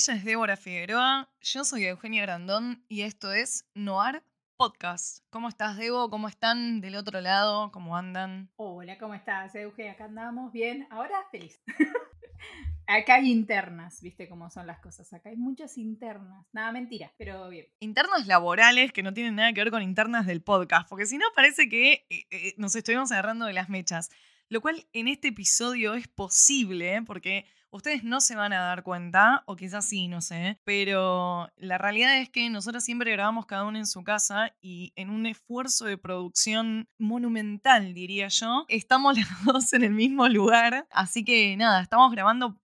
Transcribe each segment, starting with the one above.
Ella es Débora Figueroa, yo soy Eugenia Grandón y esto es Noir Podcast. ¿Cómo estás, Debo? ¿Cómo están del otro lado? ¿Cómo andan? Hola, ¿cómo estás, Euge? Acá andamos bien. Ahora feliz. Acá hay internas, viste cómo son las cosas. Acá hay muchas internas. Nada, mentira, pero bien. Internas laborales que no tienen nada que ver con internas del podcast, porque si no parece que eh, eh, nos estuvimos agarrando de las mechas. Lo cual en este episodio es posible, ¿eh? porque ustedes no se van a dar cuenta, o quizás sí, no sé, pero la realidad es que nosotros siempre grabamos cada uno en su casa y en un esfuerzo de producción monumental, diría yo, estamos las dos en el mismo lugar. Así que nada, estamos grabando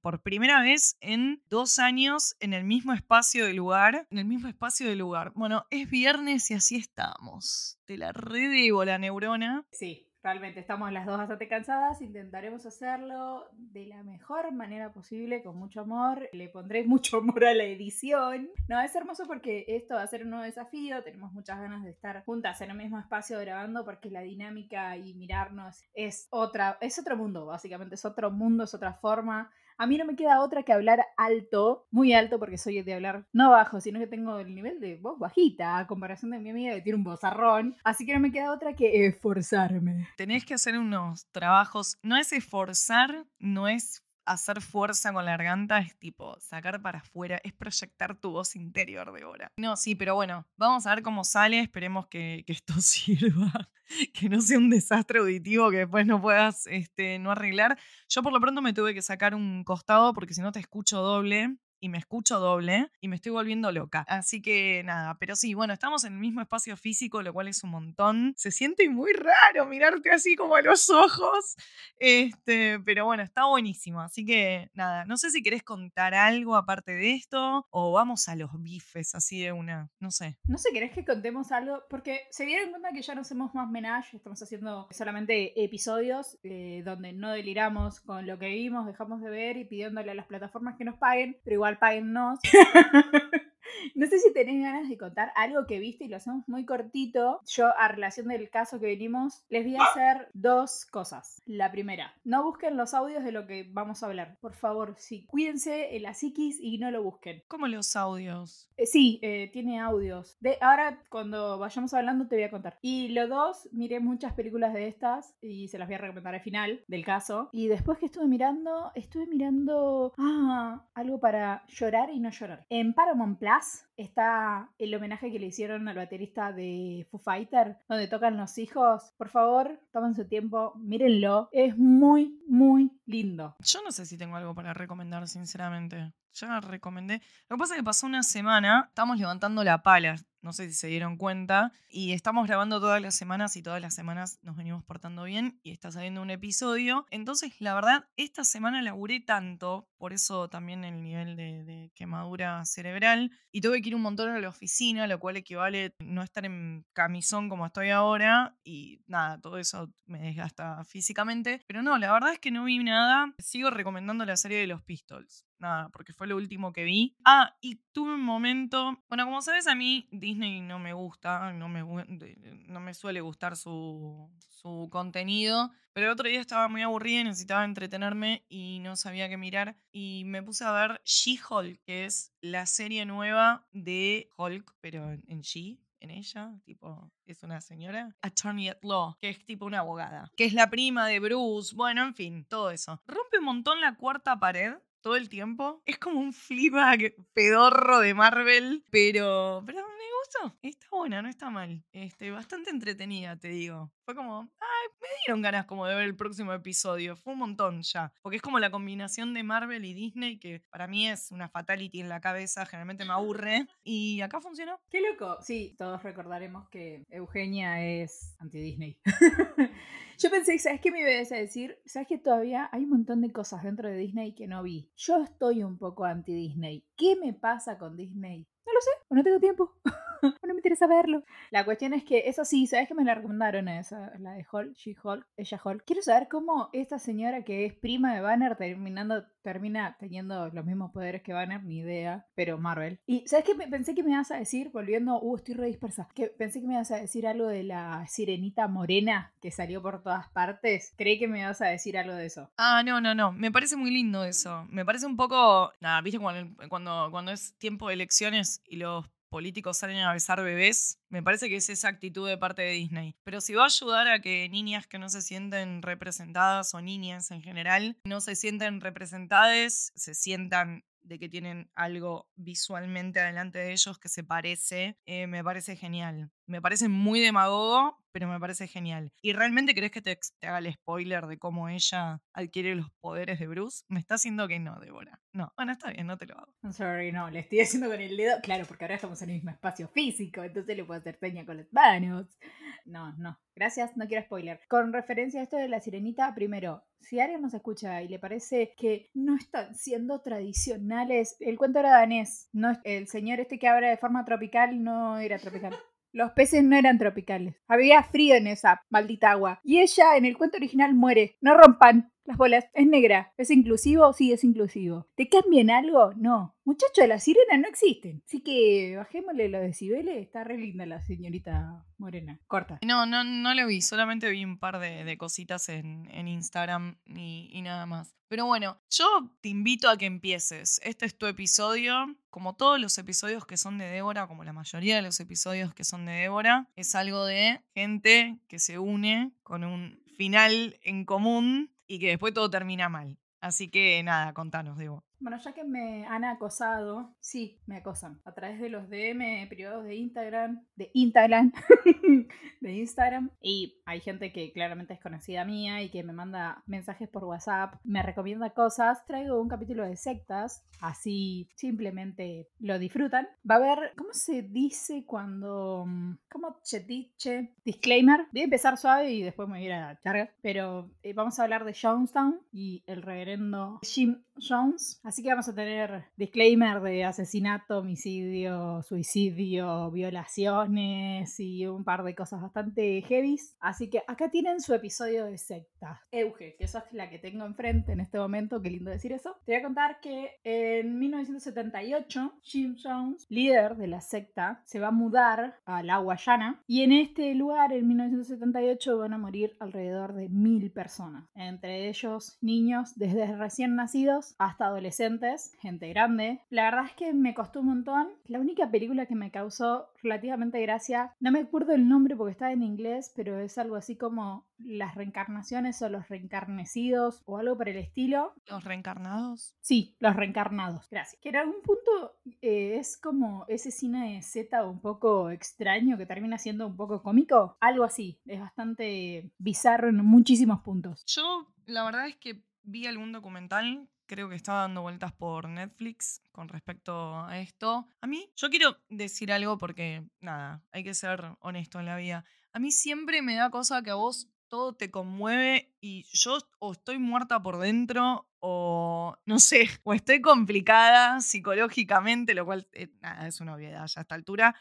por primera vez en dos años en el mismo espacio de lugar. En el mismo espacio de lugar. Bueno, es viernes y así estamos. Te la redebo la neurona. Sí, realmente estamos las dos bastante cansadas. Intentaremos hacerlo de la mejor manera posible, con mucho amor. Le pondré mucho amor a la edición. No, es hermoso porque esto va a ser un nuevo desafío. Tenemos muchas ganas de estar juntas en el mismo espacio grabando porque la dinámica y mirarnos es otra, es otro mundo, básicamente. Es otro mundo, es otra forma. A mí no me queda otra que hablar alto, muy alto, porque soy de hablar no bajo, sino que tengo el nivel de voz bajita, a comparación de mi amiga que tiene un vozarrón. Así que no me queda otra que esforzarme. Tenés que hacer unos trabajos, no es esforzar, no es hacer fuerza con la garganta, es tipo sacar para afuera, es proyectar tu voz interior de hora. No, sí, pero bueno, vamos a ver cómo sale, esperemos que, que esto sirva, que no sea un desastre auditivo que después no puedas este, no arreglar. Yo por lo pronto me tuve que sacar un costado porque si no te escucho doble y me escucho doble y me estoy volviendo loca. Así que nada, pero sí, bueno, estamos en el mismo espacio físico, lo cual es un montón. Se siente muy raro mirarte así como a los ojos. Este, pero bueno, está buenísimo. Así que nada, no sé si querés contar algo aparte de esto o vamos a los bifes así de una, no sé. No sé, ¿querés que contemos algo? Porque se dieron cuenta que ya no hacemos más menage, estamos haciendo solamente episodios eh, donde no deliramos con lo que vimos, dejamos de ver y pidiéndole a las plataformas que nos paguen, pero igual páguennos. No sé si tenés ganas de contar algo que viste y lo hacemos muy cortito. Yo, a relación del caso que venimos, les voy a hacer dos cosas. La primera, no busquen los audios de lo que vamos a hablar. Por favor, sí, cuídense en la psiquis y no lo busquen. ¿Cómo los audios? Eh, sí, eh, tiene audios. De, ahora, cuando vayamos hablando, te voy a contar. Y lo dos, miré muchas películas de estas y se las voy a recomendar al final del caso. Y después que estuve mirando, estuve mirando ah, algo para llorar y no llorar. En Paramount Plus está el homenaje que le hicieron al baterista de Foo Fighter, donde tocan los hijos. Por favor, tomen su tiempo, mírenlo. Es muy, muy lindo. Yo no sé si tengo algo para recomendar, sinceramente. Ya recomendé. Lo que pasa es que pasó una semana, estamos levantando la pala, no sé si se dieron cuenta, y estamos grabando todas las semanas y todas las semanas nos venimos portando bien y está saliendo un episodio. Entonces, la verdad, esta semana laburé tanto, por eso también el nivel de, de quemadura cerebral, y tuve que ir un montón a la oficina, lo cual equivale no estar en camisón como estoy ahora, y nada, todo eso me desgasta físicamente. Pero no, la verdad es que no vi nada. Sigo recomendando la serie de los Pistols nada, porque fue lo último que vi. Ah, y tuve un momento, bueno, como sabes, a mí Disney no me gusta, no me, no me suele gustar su, su contenido, pero el otro día estaba muy aburrida y necesitaba entretenerme y no sabía qué mirar y me puse a ver She-Hulk, que es la serie nueva de Hulk, pero en She. En ella, tipo, es una señora, attorney at law, que es tipo una abogada, que es la prima de Bruce, bueno, en fin, todo eso. Rompe un montón la cuarta pared todo el tiempo. Es como un Fleabag pedorro de Marvel, pero, pero me gustó. Está buena, no está mal. Este, bastante entretenida, te digo. Fue como, ay, me dieron ganas como de ver el próximo episodio. Fue un montón ya. Porque es como la combinación de Marvel y Disney, que para mí es una fatality en la cabeza, generalmente me aburre. Y acá funcionó. Qué loco. Sí, todos recordaremos que Eugenia es anti-Disney. Yo pensé, ¿sabes qué me ibas a decir? ¿Sabes que todavía hay un montón de cosas dentro de Disney que no vi? Yo estoy un poco anti-Disney. ¿Qué me pasa con Disney? No lo sé, o no tengo tiempo. o no me interesa verlo. La cuestión es que, eso sí, ¿sabes que me la recomendaron esa? La de Hulk, She-Hulk, ella Hulk. Quiero saber cómo esta señora que es prima de Banner terminando, termina teniendo los mismos poderes que Banner, ni idea, pero Marvel. Y, ¿sabes qué? Pensé que me ibas a decir, volviendo, uh, estoy re dispersa, que pensé que me ibas a decir algo de la sirenita morena que salió por todas partes. Creí que me ibas a decir algo de eso. Ah, no, no, no. Me parece muy lindo eso. Me parece un poco. Nada, viste cuando, cuando, cuando es tiempo de elecciones y los políticos salen a besar bebés, me parece que es esa actitud de parte de Disney. Pero si va a ayudar a que niñas que no se sienten representadas o niñas en general no se sienten representadas, se sientan de que tienen algo visualmente adelante de ellos que se parece, eh, me parece genial. Me parece muy demagogo, pero me parece genial. ¿Y realmente crees que te, haga el spoiler de cómo ella adquiere los poderes de Bruce? Me está haciendo que no, Débora. No, bueno, está bien, no te lo hago. Sorry, no, le estoy haciendo con el dedo. Claro, porque ahora estamos en el mismo espacio físico, entonces le puedo hacer seña con las manos. No, no. Gracias, no quiero spoiler. Con referencia a esto de la sirenita, primero, si alguien nos escucha y le parece que no están siendo tradicionales, el cuento era danés. No, el señor este que habla de forma tropical no era tropical. Los peces no eran tropicales. Había frío en esa maldita agua. Y ella en el cuento original muere. No rompan las bolas. Es negra. ¿Es inclusivo? Sí, es inclusivo. ¿Te cambian algo? No. Muchachos, las sirenas no existen. Así que bajémosle los decibeles. Está re linda la señorita morena. Corta. No, no, no lo vi. Solamente vi un par de, de cositas en, en Instagram y, y nada más. Pero bueno, yo te invito a que empieces. Este es tu episodio. Como todos los episodios que son de Débora, como la mayoría de los episodios que son de Débora, es algo de gente que se une con un final en común y que después todo termina mal. Así que nada, contanos, Debo. Bueno, ya que me han acosado, sí, me acosan. A través de los DM privados de Instagram, de Instagram, de Instagram. Y hay gente que claramente es conocida mía y que me manda mensajes por WhatsApp, me recomienda cosas. Traigo un capítulo de sectas, así simplemente lo disfrutan. Va a haber, ¿cómo se dice cuando... ¿Cómo se dice? Disclaimer. Voy a empezar suave y después me voy a ir a carga. Pero eh, vamos a hablar de Jonestown y el reverendo Jim Jones. Que vamos a tener disclaimer de asesinato, homicidio, suicidio, violaciones y un par de cosas bastante heavies. Así que acá tienen su episodio de secta. Euge, que esa es la que tengo enfrente en este momento, qué lindo decir eso. Te voy a contar que en 1978 Jim Jones, líder de la secta, se va a mudar a la Guayana y en este lugar en 1978 van a morir alrededor de mil personas, entre ellos niños desde recién nacidos hasta adolescentes, gente grande. La verdad es que me costó un montón. La única película que me causó relativamente gracia, no me acuerdo el nombre porque está en inglés, pero es algo así como las reencarnaciones o los reencarnecidos o algo por el estilo. ¿Los reencarnados? Sí, los reencarnados. Gracias. Que en algún punto eh, es como ese cine de Z un poco extraño que termina siendo un poco cómico. Algo así. Es bastante bizarro en muchísimos puntos. Yo, la verdad es que vi algún documental creo que estaba dando vueltas por Netflix con respecto a esto. A mí, yo quiero decir algo porque, nada, hay que ser honesto en la vida. A mí siempre me da cosa que a vos todo te conmueve y yo o estoy muerta por dentro o no sé, o estoy complicada psicológicamente, lo cual eh, nada, es una obviedad ya a esta altura,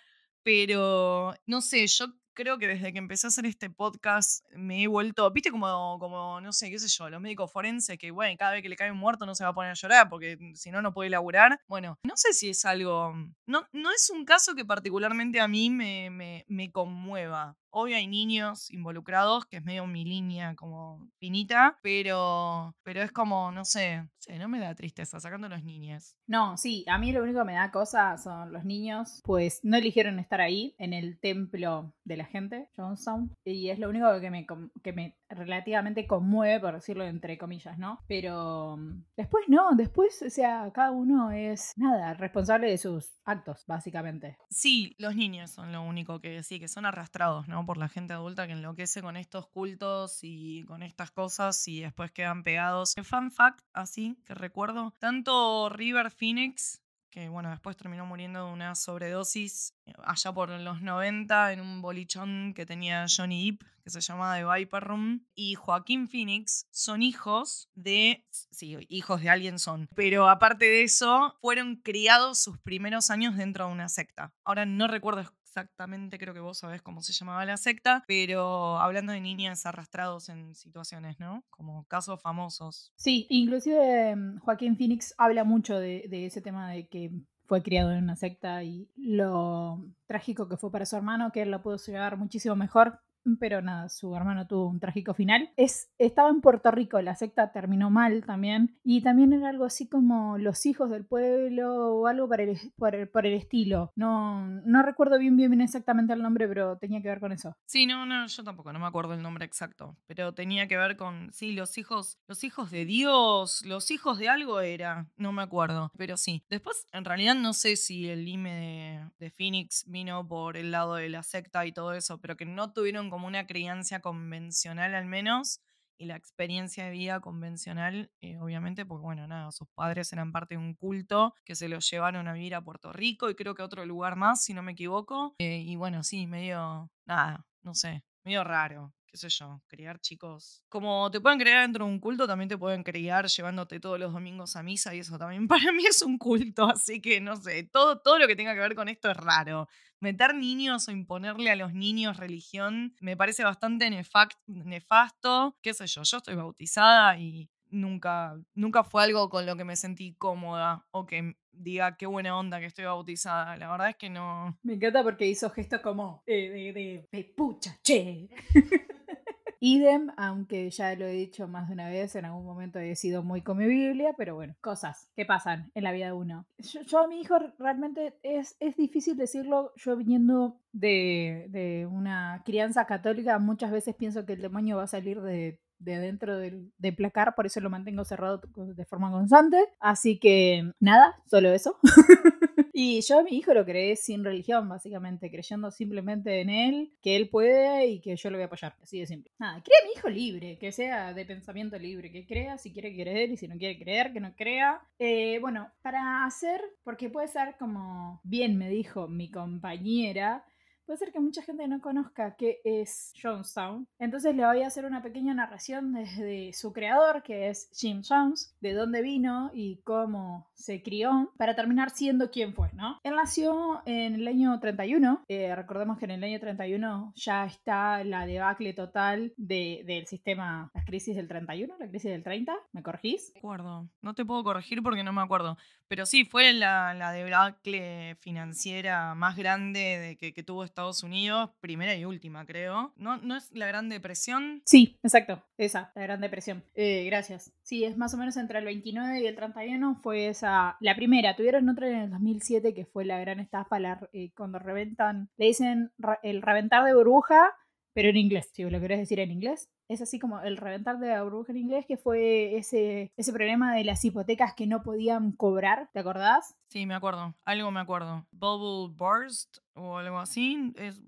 pero no sé, yo creo que desde que empecé a hacer este podcast me he vuelto, viste como, como, no sé, qué sé yo, los médicos forenses que, bueno, cada vez que le cae un muerto no se va a poner a llorar porque si no, no puede laburar. Bueno, no sé si es algo, no, no es un caso que particularmente a mí me, me, me, conmueva. Obvio hay niños involucrados, que es medio mi línea como finita, pero, pero es como, no sé, no me da tristeza, sacando los niños. No, sí, a mí lo único que me da cosa son los niños, pues no eligieron estar ahí, en el templo de la gente, Johnstown, y es lo único que me, que me relativamente conmueve, por decirlo entre comillas, ¿no? Pero mm, después no, después, o sea, cada uno es, nada, responsable de sus actos, básicamente. Sí, los niños son lo único que sí, que son arrastrados, ¿no? Por la gente adulta que enloquece con estos cultos y con estas cosas y después quedan pegados. Fun fact, así que recuerdo, tanto River Phoenix, que bueno, después terminó muriendo de una sobredosis eh, allá por los 90 en un bolichón que tenía Johnny Depp, que se llamaba The Viper Room, y Joaquín Phoenix son hijos de, sí, hijos de alguien son, pero aparte de eso, fueron criados sus primeros años dentro de una secta. Ahora no recuerdo exactamente, creo que vos sabés cómo se llamaba la secta, pero hablando de niñas arrastrados en situaciones, ¿no? Como casos famosos. Sí, inclusive mm, Joaquín Phoenix habla mucho de, ese tema de que fue criado en una secta y lo trágico que fue para su hermano, que él lo pudo llevar muchísimo mejor. Pero nada, su hermano tuvo un trágico final. Es, estaba en Puerto Rico, la secta terminó mal también. Y también era algo así como los hijos del pueblo o algo por el, por el, el estilo. No, no recuerdo bien, bien, bien exactamente el nombre, pero tenía que ver con eso. Sí, no, no, yo tampoco, no me acuerdo el nombre exacto, pero tenía que ver con, sí, los hijos, los hijos de Dios, los hijos de algo era, no me acuerdo, pero sí. Después, en realidad no sé si el lime de, de Phoenix vino por el lado de la secta y todo eso, pero que no tuvieron como una crianza convencional al menos. Y la experiencia de vida convencional, eh, obviamente, porque bueno, nada, sus padres eran parte de un culto que se los llevaron a vivir a Puerto Rico y creo que a otro lugar más, si no me equivoco. Eh, y bueno, sí, medio, nada, no sé, medio raro, qué sé yo, criar chicos. Como te pueden criar dentro de un culto, también te pueden criar llevándote todos los domingos a misa y eso también para mí es un culto, así que no sé, todo, todo lo que tenga que ver con esto es raro. Meter niños o imponerle a los niños religión me parece bastante nefasto, qué sé yo, yo estoy bautizada y nunca, nunca fue algo con lo que me sentí cómoda o que diga qué buena onda que estoy bautizada. La verdad es que no, Me encanta porque hizo gestos como eh, de, de, de pucha, che. Idem, aunque ya lo he dicho más de una vez, en algún momento he sido muy con pero bueno, cosas que pasan en la vida de uno. Yo, a mi hijo realmente es, es difícil decirlo, yo viniendo de, de una crianza católica, muchas veces pienso que el demonio va a salir de de adentro del, del placar, por eso lo mantengo cerrado de forma constante. Así que nada, solo eso. y yo a mi hijo lo creé sin religión, básicamente, creyendo simplemente en él, que él puede y que yo lo voy a apoyar. Así de simple. Nada, crea a mi hijo libre, que sea de pensamiento libre, que crea si quiere creer y si no quiere creer, que no crea. Eh, bueno, para hacer, porque puede ser como bien me dijo mi compañera, puede ser que mucha gente no conozca qué es Jonestown. Entonces le voy a hacer una pequeña narración desde su creador, que es Jim Jones, de dónde vino y cómo se crió, para terminar siendo quien fue, ¿no? Él nació en el año 31. Eh, recordemos que en el año 31 ya está la debacle total de, del sistema, las crisis del 31, la crisis del 30. ¿Me corregís? me acuerdo. No te puedo corregir porque no me acuerdo. Pero sí, fue la, la debacle financiera más grande de que, que tuvo Estados Unidos, primera y última, creo. ¿No, ¿No es la Gran Depresión? Sí, exacto. Esa, la Gran Depresión. Eh, gracias. Sí, es más o menos entre el 29 y el 31 fue esa, la primera. Tuvieron otra en el 2007 que fue la gran estafa, la, eh, cuando reventan, le dicen el reventar de burbuja, pero en inglés, si lo querés decir en inglés. Es así como el reventar de la burbuja en inglés, que fue ese, ese problema de las hipotecas que no podían cobrar, ¿te acordás? Sí, me acuerdo. Algo me acuerdo. Bubble burst o algo así. Es,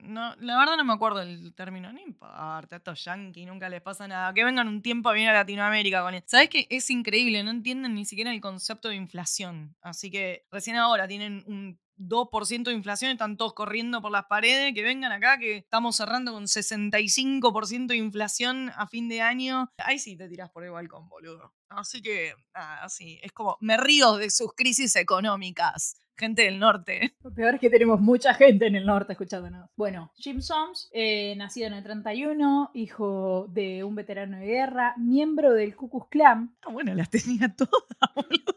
no, la verdad no me acuerdo el término. No importa, estos yankees nunca les pasa nada. Que vengan un tiempo a venir a Latinoamérica con él. ¿Sabes qué? Es increíble. No entienden ni siquiera el concepto de inflación. Así que recién ahora tienen un 2% de inflación, están todos corriendo por las paredes, que vengan acá, que estamos cerrando con 65% de inflación a fin de año. Ahí sí te tirás por el balcón, boludo. Así que, nada, sí, es como, me río de sus crisis económicas, gente del norte. Lo peor es que tenemos mucha gente en el norte escuchándonos. Bueno, Jim Soms, eh, nacido en el 31, hijo de un veterano de guerra, miembro del Ku Klux Klan. Ah, bueno, las tenía todas, boludo.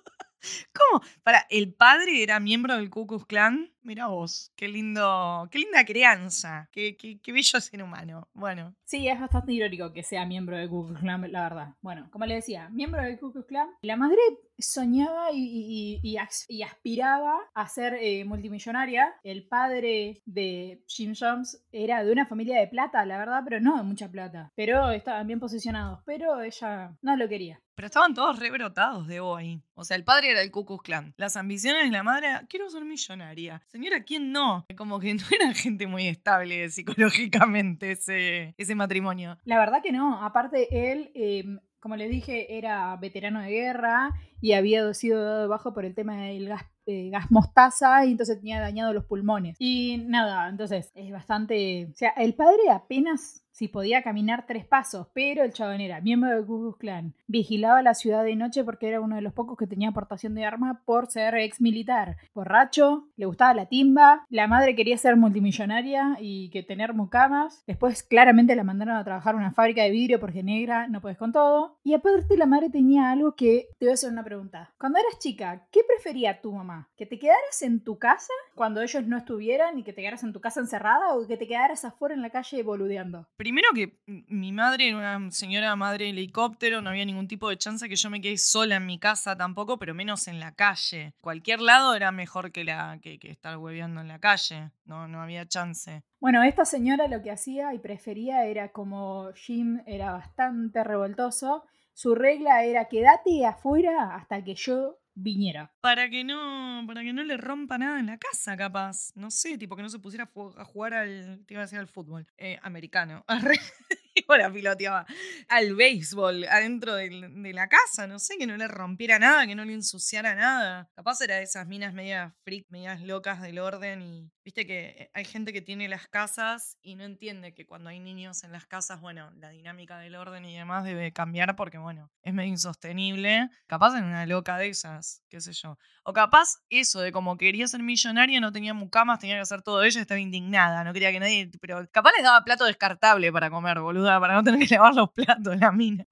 ¿Cómo? Para, ¿el padre era miembro del Ku Klux Klan? Mira vos, qué lindo, qué linda crianza, qué, qué, qué bello ser humano. Bueno, Sí, es bastante irónico que sea miembro de Ku Klux Klan, la verdad. Bueno, como le decía, miembro de Ku Klux Klan. La madre soñaba y, y- y- y as- y aspiraba a ser eh, multimillonaria. El padre de Jim Jones era de una familia de plata, la verdad, pero no de mucha plata. Pero estaban bien posicionados. Pero ella no lo quería. pero estaban todos rebrotados de ahí. O sea, el padre era el Ku Klux Klan. Las ambiciones de la madre, era, quiero ser millonaria. Señora, ¿quién no? Como que no era gente muy estable psicológicamente ese, ese matrimonio. La verdad que no. Aparte, él, eh, como les dije, era veterano de guerra y había sido dado de por el tema del gas, eh, gas mostaza y entonces tenía dañado los pulmones. Y nada, entonces es bastante... O sea, el padre apenas si podía caminar tres pasos, pero el chabón era miembro del Ku Klux Klan. Vigilaba la ciudad de noche porque era uno de los pocos que tenía aportación de arma por ser ex militar. Borracho, le gustaba la timba, la madre quería ser multimillonaria y que tener mucamas. Después claramente la mandaron a trabajar en una fábrica de vidrio porque negra, no puedes con todo. Y aparte la madre tenía algo que te voy a hacer una pregunta. Cuando eras chica, ¿qué prefería tu mamá? ¿Que te quedaras en tu casa cuando ellos no estuvieran y que te quedaras en tu casa encerrada o que te quedaras afuera en la calle boludeando? Primero que mi madre era una señora madre de helicóptero, no había ningún tipo de chance que yo me quede sola en mi casa tampoco, pero menos en la calle. Cualquier lado era mejor que, la, que, que estar hueveando en la calle. No, no había chance. Bueno, esta señora lo que hacía y prefería era como Jim era bastante revoltoso, su regla era quédate afuera hasta que yo viniera. Para que no, para que no le rompa nada en la casa, capaz. No sé, tipo que no se pusiera a jugar al, te iba a decir al fútbol, eh, americano. La piloteaba. Al béisbol, adentro del- de la casa, no sé, que no le rompiera nada, que no le ensuciara nada. Capaz era de esas minas medias freak, medias locas del orden y viste que eh, hay gente que tiene las casas y no entiende que cuando hay niños en las casas, bueno, la dinámica del orden y demás debe cambiar porque, bueno, es medio insostenible. Capaz en una loca de esas, qué sé yo. O capaz eso de como quería ser millonaria, no tenía mucamas, tenía que hacer todo ella, estaba indignada, no quería que nadie. Pero capaz les daba plato descartable para comer, boluda, para no tener que lavar los platos, la mina.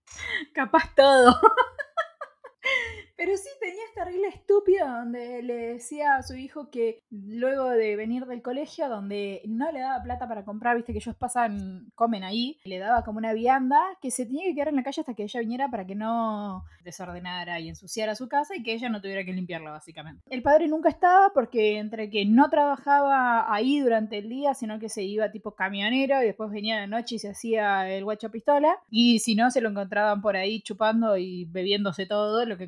Capaz todo. Pero sí tenía esta regla estúpida donde le decía a su hijo que luego de venir del colegio, donde no le daba plata para comprar, viste que ellos pasan, comen ahí, le daba como una vianda, que se tenía que quedar en la calle hasta que ella viniera para que no desordenara y ensuciara su casa y que ella no tuviera que limpiarla, básicamente. El padre nunca estaba porque entre que no trabajaba ahí durante el día, sino que se iba tipo camionero y después venía de noche y se hacía el guacho pistola, y si no, se lo encontraban por ahí chupando y bebiéndose todo lo que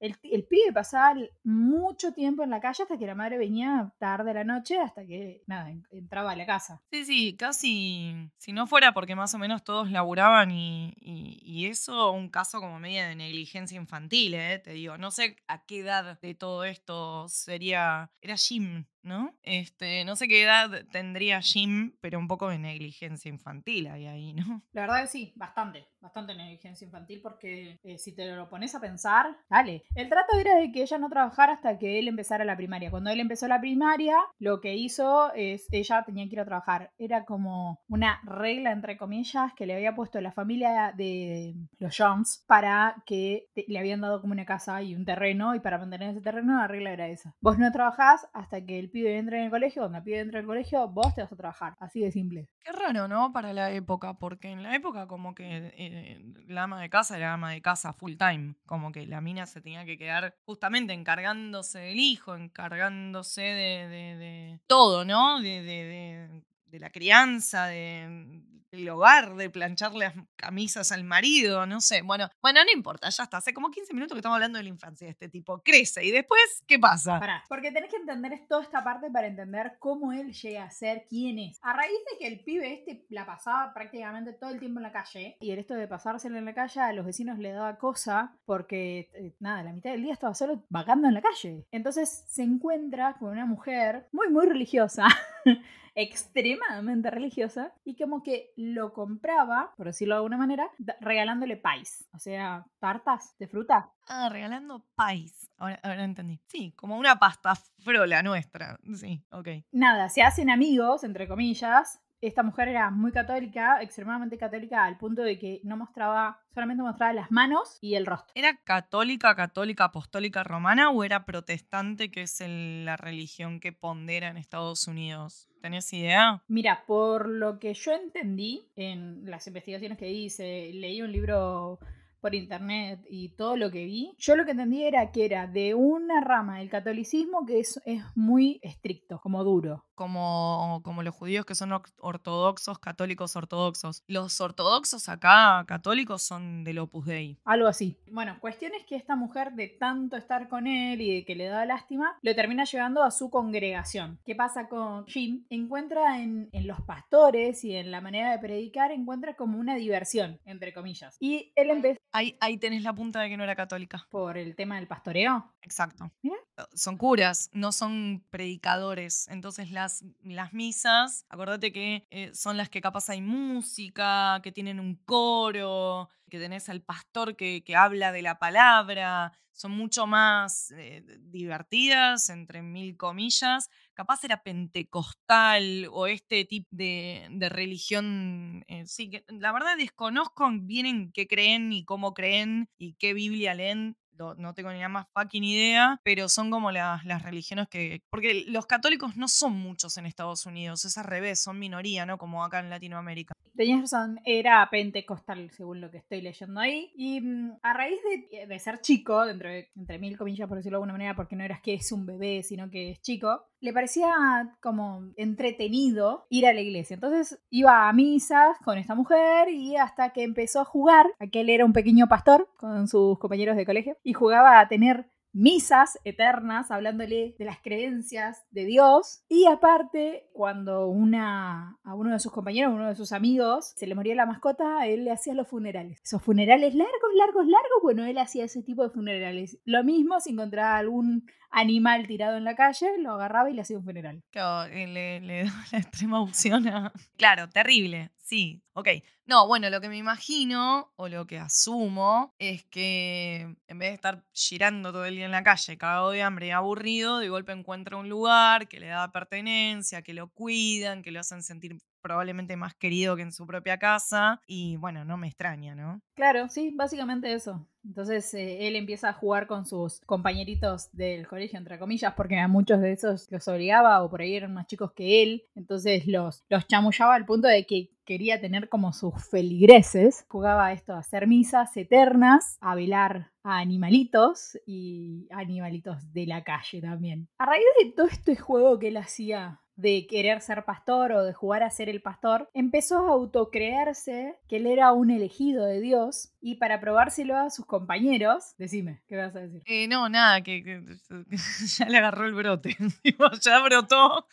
El, el pibe pasaba mucho tiempo en la calle hasta que la madre venía tarde a la noche, hasta que, nada, en- entraba a la casa. Sí, sí, casi. Si no fuera porque más o menos todos laburaban y, y- y eso, un caso como media de negligencia infantil, ¿eh? Te digo, no sé a qué edad de todo esto sería. Era Jim, ¿no? Este, no sé qué edad tendría Jim, pero un poco de negligencia infantil hay ahí, ¿no? La verdad que sí, bastante, bastante negligencia infantil porque eh, si te lo pones a pensar, dale. El trato era de que ella no trabajara hasta que él empezara la primaria. Cuando él empezó la primaria, lo que hizo es, ella tenía que ir a trabajar. Era como una regla, entre comillas, que le había puesto la familia de los Jones para que le habían dado como una casa y un terreno y para mantener ese terreno la regla era esa. Vos no trabajás hasta que el pibe entre en el colegio, cuando el pibe entre en el colegio, vos te vas a trabajar. Así de simple. Qué raro, ¿no? Para la época, porque en la época como que eh, la ama de casa era ama de casa full time, como que la mina se tenía que quedar justamente encargándose del hijo, encargándose de, de- de todo, ¿no? De, de- de- la crianza, de, del hogar, de planchar las camisas al marido, no sé. Bueno, bueno, no importa, ya está. Hace como 15 minutos que estamos hablando de la infancia de este tipo. Crece y después, ¿qué pasa? Pará, porque tenés que entender toda esta parte para entender cómo él llega a ser quién es. A raíz de que el pibe este la pasaba prácticamente todo el tiempo en la calle, y el esto de pasárselo en la calle a los vecinos le daba cosa, porque eh, nada, la mitad del día estaba solo vagando en la calle. Entonces se encuentra con una mujer muy, muy religiosa. extremadamente religiosa y como que lo compraba, por decirlo de alguna manera, regalándole pies, o sea, tartas de fruta. Ah, regalando pais. Ahora, ahora entendí. Sí, como una pasta frola nuestra. Sí, ok. nada, se hacen amigos, entre comillas, esta mujer era muy católica, extremadamente católica, al punto de que no mostraba, solamente mostraba las manos y el rostro. ¿Era católica, católica, apostólica romana o era protestante, que es el- la religión que pondera en Estados Unidos? ¿Tenés idea? Mira, por lo que yo entendí en las investigaciones que hice, leí un libro por internet y todo lo que vi, yo lo que entendí era que era de una rama del catolicismo que es, es muy estricto, como duro. Como, como los judíos que son or- ortodoxos, católicos ortodoxos. Los ortodoxos acá, católicos, son del Opus Dei. Algo así. Bueno, cuestión es que esta mujer, de tanto estar con él y de que le da lástima, lo termina llevando a su congregación. ¿Qué pasa con Jim? Encuentra en, en los pastores y en la manera de predicar, encuentra como una diversión, entre comillas. Y él empezó Ahí, ahí tenés la punta de que no era católica. por el tema del pastoreo. Exacto. Mira. Son curas, no son predicadores. Entonces las, las misas, acordate que eh, son las que capaz hay música, que tienen un coro, que tenés al pastor que, que habla de la palabra. Son mucho más eh, divertidas, entre mil comillas. Capaz era pentecostal o este tipo de, de religión. eh, sí, que la verdad desconozco bien en qué creen y cómo creen y qué Biblia leen no tengo ni la más fucking idea, pero son como las, las religiones que... Porque los católicos no son muchos en Estados Unidos, es al revés, son minoría, ¿no? Como acá en Latinoamérica. Tenías razón, era pentecostal, según lo que estoy leyendo ahí. Y mm, a raíz de, de ser chico, dentro de, entre mil comillas, por decirlo de alguna manera, porque no eras que es un bebé, sino que es chico, le parecía como entretenido ir a la iglesia. Entonces iba a misas con esta mujer y hasta que empezó a jugar, aquel era un pequeño pastor con sus compañeros de colegio, y jugaba a tener misas eternas hablándole de las creencias de Dios y aparte cuando una a uno de sus compañeros, uno de sus amigos se le moría la mascota, él le hacía los funerales. Esos funerales largos, largos, largos, bueno, él hacía ese tipo de funerales. Lo mismo si encontraba algún animal tirado en la calle, lo agarraba y le hacía un funeral. Claro, eh, le, le da la extrema opción a... Claro, terrible, sí, ok. No, bueno, lo que me imagino o lo que asumo es que en vez de estar girando todo el día en la calle, cagado de hambre y aburrido, de golpe encuentra un lugar que le da pertenencia, que lo cuidan, que lo hacen sentir probablemente más querido que en su propia casa y bueno, no me extraña, ¿no? Claro, sí, básicamente eso. Entonces eh, él empieza a jugar con sus compañeritos del colegio, entre comillas, porque a muchos de esos los obligaba o por ahí eran más chicos que él. Entonces los, los chamullaba al punto de que quería tener como sus feligreses. Jugaba esto, a hacer misas eternas, a velar a animalitos y animalitos de la calle también. A raíz de todo este juego que él hacía de querer ser pastor o de jugar a ser el pastor, empezó a autocreerse que él era un elegido de Dios y para probárselo a sus compañeros, decime, ¿qué vas a decir? Eh, no, nada, que, que- ya le agarró el brote. Ya brotó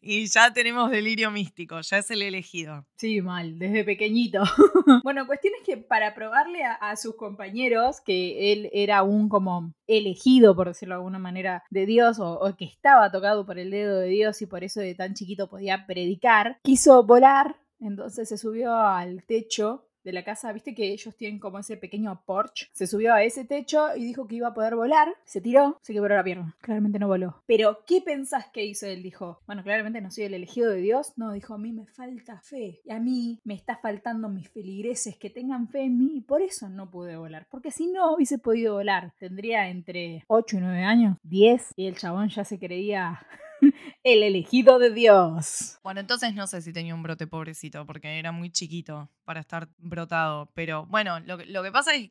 y ya tenemos delirio místico, ya es el elegido. Sí, mal, desde pequeñito. bueno, cuestión es que para probarle a, a sus compañeros que él era un como elegido, por decirlo de alguna manera, de Dios o, o que estaba tocado por el dedo de Dios y por eso de tan chiquito podía predicar, quiso volar, entonces se subió al techo de la casa, viste que ellos tienen como ese pequeño porch, se subió a ese techo y dijo que iba a poder volar, se tiró, se quebró la pierna, claramente no voló. Pero, ¿qué pensás que hizo él? Dijo, bueno, claramente no soy el elegido de Dios, no, dijo, a mí me falta fe. Y a mí me está faltando mis feligreses que tengan fe en mí y por eso no pude volar, porque si no hubiese podido volar, tendría entre 8 y 9 años, 10 y el chabón ya se creía el elegido de Dios. Bueno, entonces no sé si tenía un brote pobrecito, porque era muy chiquito para estar brotado. Pero bueno, lo, que- pasa es,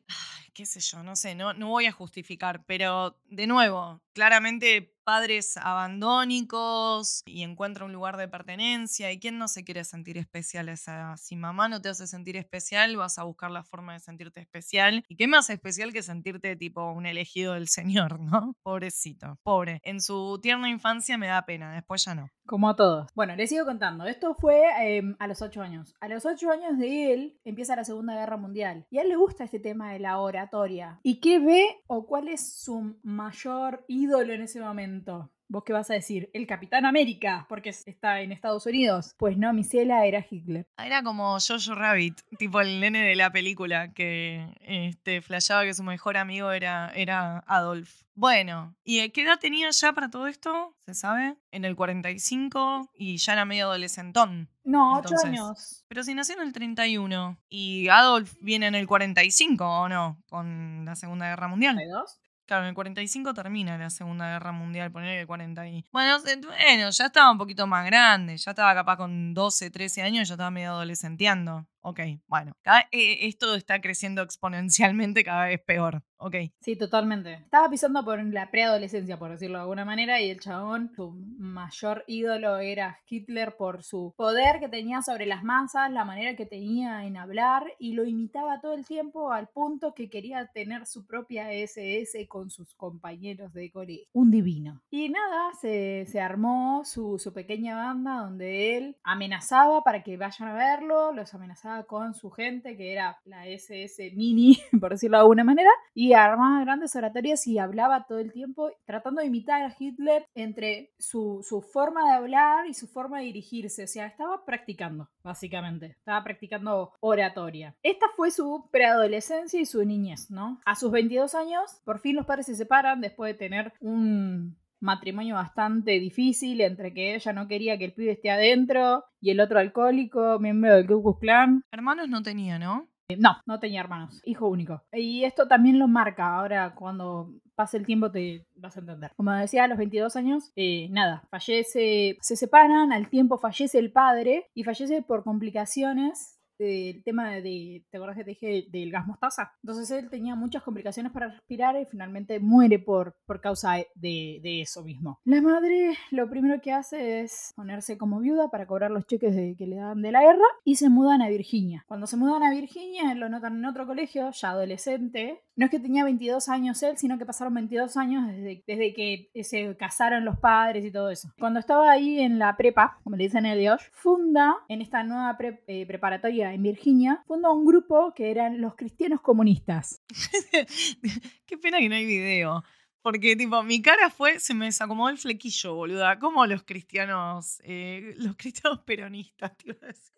qué sé yo, no sé, no, no voy a justificar, pero de nuevo, claramente padres abandónicos y encuentra un lugar de pertenencia. ¿Y quién no se quiere sentir especial esa? Si mamá no te hace sentir especial, vas a buscar la forma de sentirte especial. ¿Y qué más especial que sentirte tipo un elegido del Señor, no? Pobrecito, pobre. En su tierna infancia me da pena, después ya no. Como a todos. Bueno, les sigo contando. Esto fue eh, a los 8 años. A los 8 años de él empieza la Segunda Guerra Mundial. Y a él le gusta este tema de la oratoria. ¿Y qué ve o cuál es su mayor ídolo en ese momento? ¿Vos qué vas a decir? El Capitán América, porque es- está en Estados Unidos. Pues no, mi ciela era Hitler. Era como Jojo Rabbit, tipo el nene de la película que este, flasheaba que su mejor amigo era, era Adolf. Bueno, ¿y qué edad tenía ya para todo esto? ¿Se sabe? En el 45 y ya era medio adolescentón. No, ocho años. Pero si nació en el 31 y Adolf viene en el 45, ¿o no? Con la Segunda Guerra Mundial. ¿32? Claro, en el 45 termina la Segunda Guerra Mundial, poner el 40 y... Bueno, bueno, ya estaba un poquito más grande, ya estaba capaz con 12, 13 años, ya estaba medio adolescenteando. Ok, bueno, cada- eh, esto está creciendo exponencialmente cada vez peor. Ok. Sí, totalmente. Estaba pisando por la preadolescencia, por decirlo de alguna manera, y el chabón, su mayor ídolo era Hitler por su poder que tenía sobre las masas, la manera que tenía en hablar, y lo imitaba todo el tiempo al punto que quería tener su propia SS con sus compañeros de colegio. Un divino. Y nada, se, se armó su, su pequeña banda donde él amenazaba para que vayan a verlo, los amenazaba con su gente, que era la SS Mini, por decirlo de alguna manera, y armaba grandes oratorias y hablaba todo el tiempo tratando de imitar a Hitler entre su, su forma de hablar y su forma de dirigirse. O sea, estaba practicando, básicamente. Estaba practicando oratoria. Esta fue su preadolescencia y su niñez, ¿no? A sus 22 años, por fin los padres se separan después de tener un matrimonio bastante difícil entre que ella no quería que el pibe esté adentro y el otro alcohólico, miembro del Ku Klux Klan. Hermanos no tenía, ¿no? Eh, No, no tenía hermanos, hijo único. Y esto también lo marca, ahora cuando pase el tiempo te vas a entender. Como decía, a los 22 años, eh, nada, fallece, se separan, al tiempo fallece el padre y fallece por complicaciones del tema de, ¿te acuerdas que te dije del gas mostaza? Entonces él tenía muchas complicaciones para respirar y finalmente muere por, por causa de, de eso mismo. La madre lo primero que hace es ponerse como viuda para cobrar los cheques que le daban de la guerra y se mudan a Virginia. Cuando se mudan a Virginia, lo notan en otro colegio, ya adolescente. No es que tenía 22 años él, sino que pasaron 22 años desde, desde que se casaron los padres y todo eso. Cuando estaba ahí en la prepa, como le dicen el Dios, funda en esta nueva pre- eh, preparatoria en Virginia, funda un grupo que eran los cristianos comunistas. Qué pena que no hay video. Porque, tipo, mi cara fue, se me desacomodó el flequillo, boluda. Como los cristianos, eh, los cristianos peronistas, decir.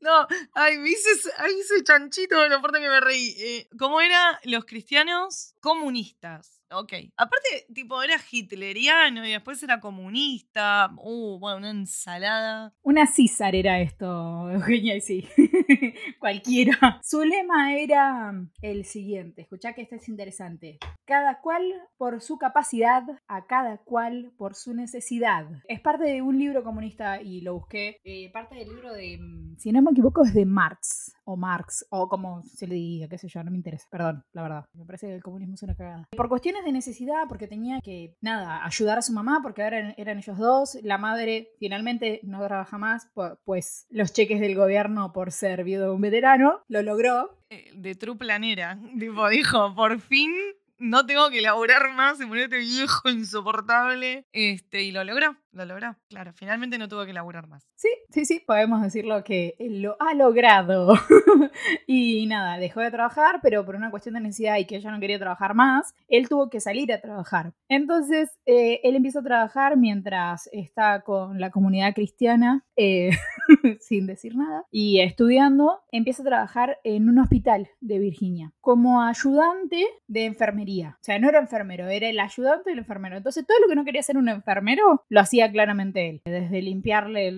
No, ay, me hice, ay, hice chanchito de lo fuerte que me reí. Eh, ¿Cómo era los cristianos comunistas? Ok. Aparte, tipo, era hitleriano y después era comunista. Uh, bueno, una ensalada. Una César era esto, Eugenia, y sí. Cualquiera. Su lema era el siguiente. Escuchá que este es interesante. Cada cual por su capacidad, a cada cual por su necesidad. Es parte de un libro comunista y lo busqué. eh, parte del libro de, mm, si no me equivoco, es de Marx. O Marx, o como se le diga, qué sé yo, no me interesa. Perdón, la verdad. Me parece que el comunismo es una cagada. Por cuestiones de necesidad, porque tenía que, nada, ayudar a su mamá, porque ahora eran, eran ellos dos. La madre finalmente no trabaja más, pu- pues los cheques del gobierno por ser viudo de un veterano, lo logró. Eh, de True Planera. Tipo, dijo, por fin no tengo que laburar más, se murió este viejo insoportable. Este, y lo logró, lo logró. Claro, finalmente no tuvo que laburar más. Sí, sí, sí, podemos decirlo que lo ha logrado. y nada, dejó de trabajar, pero por una cuestión de necesidad y que ella no quería trabajar más, él tuvo que salir a trabajar. Entonces, eh, él empieza a trabajar mientras está con la comunidad cristiana, eh, sin decir nada, y estudiando, empieza a trabajar en un hospital de Virginia como ayudante de enfermería. O sea, no era enfermero, era el ayudante del enfermero. Entonces, todo lo que no quería hacer un enfermero, lo hacía claramente él. Desde limpiarle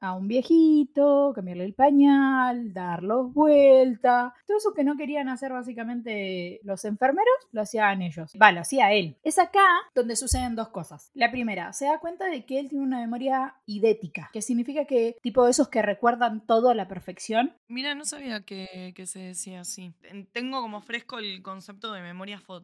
a un viejito, cambiarle el pañal, darlos vuelta. Todo eso que no querían hacer básicamente los enfermeros, lo hacían ellos. Va, lo hacía él. Es acá donde suceden dos cosas. La primera, se da cuenta de que él tiene una memoria idética, que significa que tipo esos que recuerdan todo a la perfección. Mira, no sabía que, que se decía así. En- Tengo como fresco el concepto de memoria fotográfica,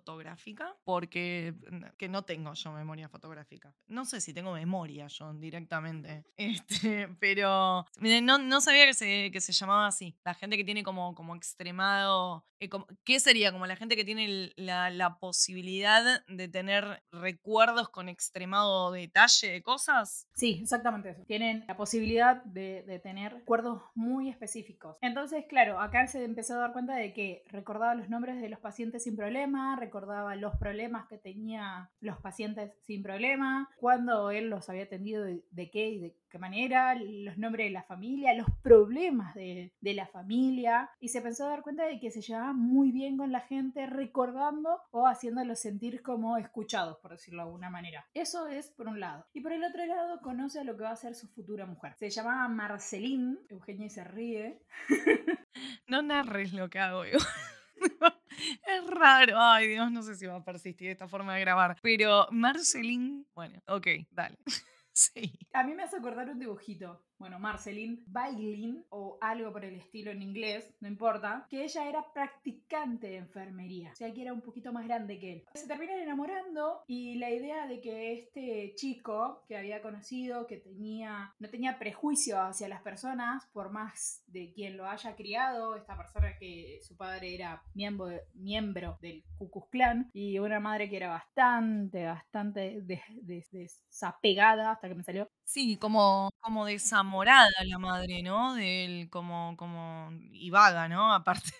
porque mm, que no tengo yo memoria fotográfica. No sé si tengo memoria yo directamente. Este, pero no, no sabía que se, que se llamaba así. La gente que tiene como, como extremado. eh, ¿Qué sería? Como la gente que tiene la, la posibilidad de tener recuerdos con extremado detalle de cosas. Sí, exactamente eso. Tienen la posibilidad de, de tener recuerdos muy específicos. Entonces, claro, acá se empezó a dar cuenta de que recordaba los nombres de los pacientes sin problema, recordaba los problemas que tenía los pacientes sin problema, cuándo él los había atendido, de, qué y de qué manera, los nombres de la familia, los problemas de, de la familia. Y se a dar cuenta de que se llevaba muy bien con la gente, recordando o haciéndolos sentir como escuchados, por decirlo de alguna manera. Eso es por un lado. Y por el otro lado, conoce a lo que va a ser su futura mujer. Se llamaba Marceline. Eugenia se ríe. No narres lo que hago yo. Es raro. Ay, Dios, no sé si va a persistir esta forma de grabar. Pero Marceline, bueno, ok, dale. Sí. A mí me hace acordar un dibujito. Bueno, Marceline Bailin o algo por el estilo en inglés, no importa, que ella era practicante de enfermería, o sea que era un poquito más grande que él. Se terminan enamorando y la idea de que este chico que había conocido, que tenía no tenía prejuicio hacia las personas, por más de quien lo haya criado, esta persona que su padre era miembro, miembro del Ku Klux Klan y una madre que era bastante, bastante des- des- desapegada hasta que me salió Sí, como, como desamorada la madre, ¿no? Del, como, como, y vaga, ¿no? Aparte,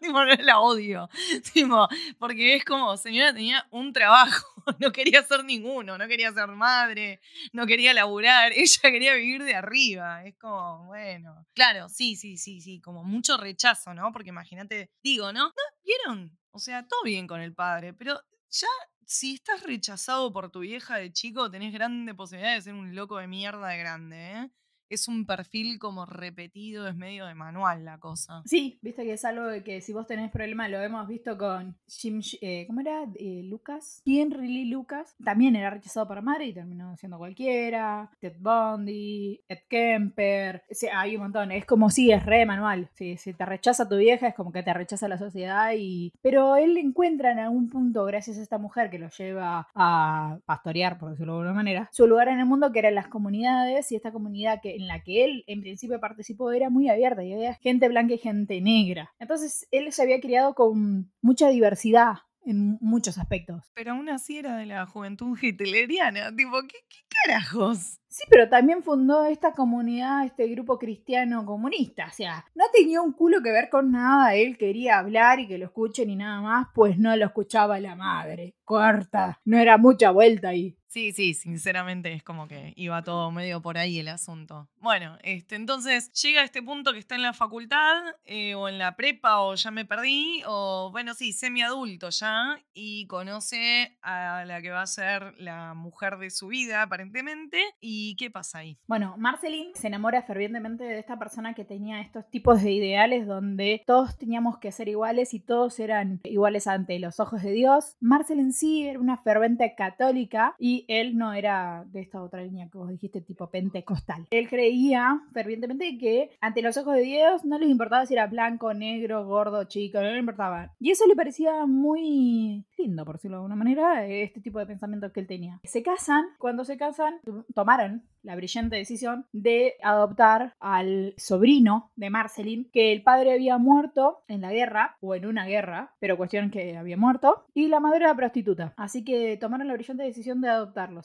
tipo, no la odio, tipo, porque es como, señora tenía un trabajo, no quería ser ninguno, no quería ser madre, no quería laburar, ella quería vivir de arriba, es como, bueno, claro, sí, sí, sí, sí, como mucho rechazo, ¿no? Porque imagínate, digo, ¿no? ¿No? ¿Vieron? O sea, todo bien con el padre, pero ya si estás rechazado por tu vieja de chico, tenés grande posibilidad de ser un loco de mierda de grande, ¿eh? Es un perfil como repetido, es medio de manual la cosa. Sí, viste que es algo de que si vos tenés problemas, lo hemos visto con Jim, eh, ¿cómo era? Eh, Lucas. Henry Lucas. También era rechazado por madre y terminó siendo cualquiera. Ted Bundy, Ed Kemper. O hay un montón. Es como si es re manual. Si, si te rechaza tu vieja, es como que te rechaza la sociedad. y Pero él encuentra en algún punto, gracias a esta mujer que lo lleva a pastorear, por decirlo de alguna manera, su lugar en el mundo, que eran las comunidades y esta comunidad que en la que él en principio participó era muy abierta y había gente blanca y gente negra. Entonces él se había criado con mucha diversidad en muchos aspectos. Pero aún así era de la juventud hitleriana, tipo, ¿qué, qué carajos? Sí, pero también fundó esta comunidad, este grupo cristiano comunista. O sea, no tenía un culo que ver con nada. Él quería hablar y que lo escuchen y nada más, pues no lo escuchaba la madre. Corta. No era mucha vuelta ahí. Sí, sí, sinceramente es como que iba todo medio por ahí el asunto. Bueno, este, entonces llega a este punto que está en la facultad, eh, o en la prepa, o ya me perdí, o bueno, sí, semiadulto ya, y conoce a la que va a ser la mujer de su vida, aparentemente. ¿Y qué pasa ahí? Bueno, Marceline se enamora fervientemente de esta persona que tenía estos tipos de ideales donde todos teníamos que ser iguales y todos eran iguales ante los ojos de Dios. Marceline sí era una fervente católica y él no era de esta otra línea que vos dijiste, tipo pentecostal. Él creía fervientemente que ante los ojos de Dios no les importaba si era blanco, negro, gordo, chico, no le importaba. Y eso le parecía muy lindo, por decirlo de alguna manera, este tipo de pensamientos que él tenía. Se casan, cuando se casan, tomaron la brillante decisión de adoptar al sobrino de Marceline, que el padre había muerto en la guerra, o en una guerra, pero cuestión que había muerto, y la madre era prostituta. Así que tomaron la brillante decisión de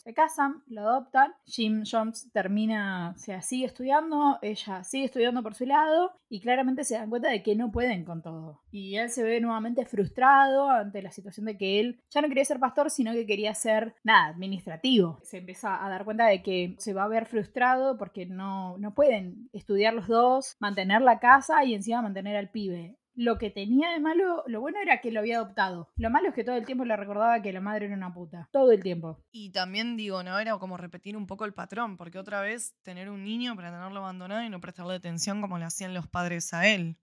Se casan, lo adoptan, Jim Jones termina, o sea, sigue estudiando, ella sigue estudiando por su lado, y claramente se dan cuenta de que no pueden con todo. Y él se ve nuevamente frustrado ante la situación de que él ya no quería ser pastor, sino que quería ser, nada, administrativo. Se empieza a dar cuenta de que se va a ver frustrado porque no, no pueden estudiar los dos, mantener la casa y encima mantener al pibe. Lo que tenía de malo, lo bueno era que lo había adoptado. Lo malo es que todo el tiempo le recordaba que la madre era una puta. Todo el tiempo. Y también digo, no era como repetir un poco el patrón, porque otra vez tener un niño para tenerlo abandonado y no prestarle atención como le hacían los padres a él.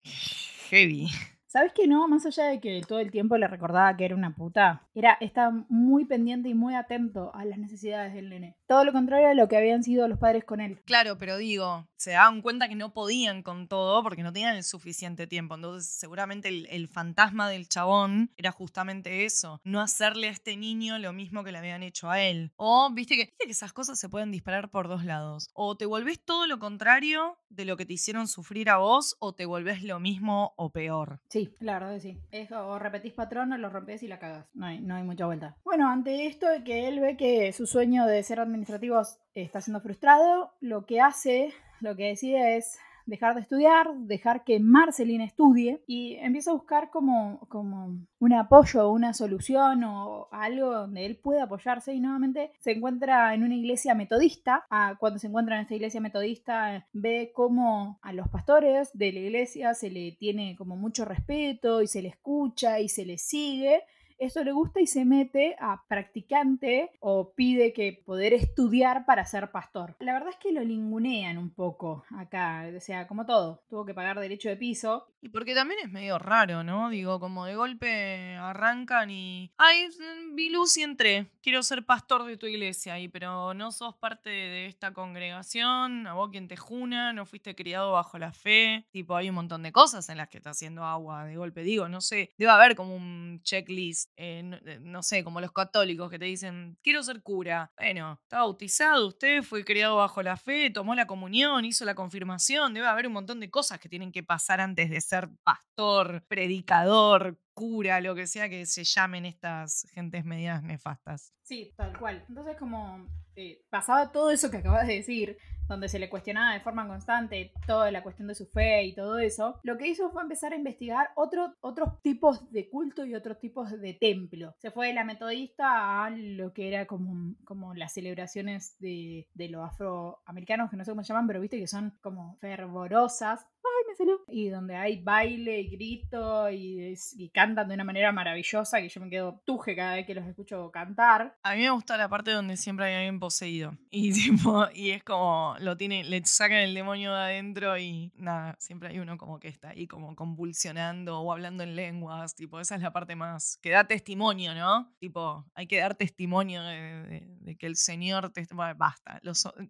Heavy. ¿Sabes que no? Más allá de que todo el tiempo le recordaba que era una puta, era, estaba muy pendiente y muy atento a las necesidades del nene. Todo lo contrario a lo que habían sido los padres con él. Claro, pero digo, se daban cuenta que no podían con todo porque no tenían el suficiente tiempo. Entonces, seguramente el, fantasma del chabón era justamente eso: no hacerle a este niño lo mismo que le habían hecho a él. O, viste que, viste que esas cosas se pueden disparar por dos lados. O te volvés todo lo contrario de lo que te hicieron sufrir a vos, o te volvés lo mismo o peor. Sí, la verdad que sí. Es o repetís patrón o lo rompes y la cagas. No hay, no hay mucha vuelta. Bueno, ante esto de que él ve que su sueño de ser administrativo está siendo frustrado, lo que hace lo que decide es dejar de estudiar, dejar que Marceline estudie y empieza a buscar como, como un apoyo o una solución o algo donde él pueda apoyarse y nuevamente se encuentra en una iglesia metodista. Ah, cuando se encuentra en esta iglesia metodista ve cómo a los pastores de la iglesia se le tiene como mucho respeto y se le escucha y se le sigue eso le gusta y se mete a practicante o pide que poder estudiar para ser pastor. La verdad es que lo lingunean un poco acá, o sea, como todo, tuvo que pagar derecho de piso. Y porque también es medio raro, ¿no? Digo, como de golpe arrancan y... Ay, vi luz y entré. Quiero ser pastor de tu iglesia, y pero no sos parte de esta congregación, a vos quien te juna, no fuiste criado bajo la fe. Tipo, hay un montón de cosas en las que está haciendo agua de golpe. Digo, no sé, debe haber como un checklist eh, eh, no, sé, como los católicos que te dicen, quiero ser cura. Bueno, está bautizado, usted fue criado bajo la fe, tomó la comunión, hizo la confirmación, debe haber un montón de cosas que tienen que pasar antes de ser pastor, predicador, cura, lo que sea que se llamen estas gentes medias nefastas. Sí, tal cual. Entonces como eh, pasaba todo eso que acabas de decir, donde se le cuestionaba de forma constante toda la cuestión de su fe y todo eso, lo que hizo fue empezar a investigar otro, otros tipos de culto y otros tipos de templo. Se fue de la metodista a lo que era como, como las celebraciones de, de los afroamericanos, que no sé cómo se llaman, pero viste que son como fervorosas. ¡Ay, me salió! Y donde hay baile y grito y, y cantan de una manera maravillosa que yo me quedo tuje cada vez que los escucho cantar. A mí me gusta la parte donde siempre hay alguien poseído. Y tipo, y es como lo tiene, le sacan el demonio de adentro y nada, siempre hay uno como que está ahí como convulsionando o hablando en lenguas, tipo, esa es la parte más que da testimonio, ¿no? Tipo, hay que dar testimonio de, que el Señor te... basta.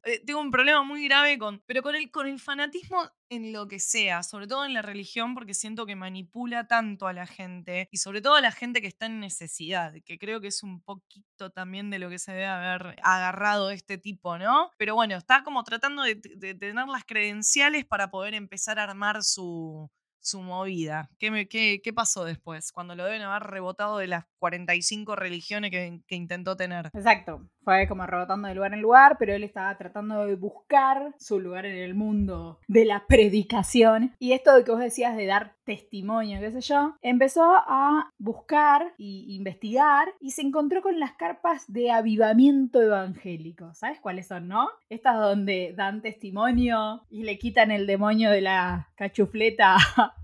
Eh, tengo un problema muy grave con, pero con el, con el fanatismo en lo que sea, sobre todo en la religión, porque siento que manipula tanto a la gente y sobre todo a la gente que está en necesidad, que creo que es un poquito también de lo que se debe haber agarrado este tipo, ¿no? Pero bueno, está como tratando de, tener las credenciales para poder empezar a armar su, su movida. ¿Qué, qué, qué, pasó después? Cuando lo deben haber rebotado de las 45 religiones que, que intentó tener. Exacto como rebotando de lugar en lugar, pero él estaba tratando de buscar su lugar en el mundo de la predicación. Y esto de que vos decías de dar testimonio, qué sé yo, empezó a buscar e investigar y se encontró con las carpas de avivamiento evangélico. ¿Sabes cuáles son, no? Estas donde dan testimonio y le quitan el demonio de la cachufleta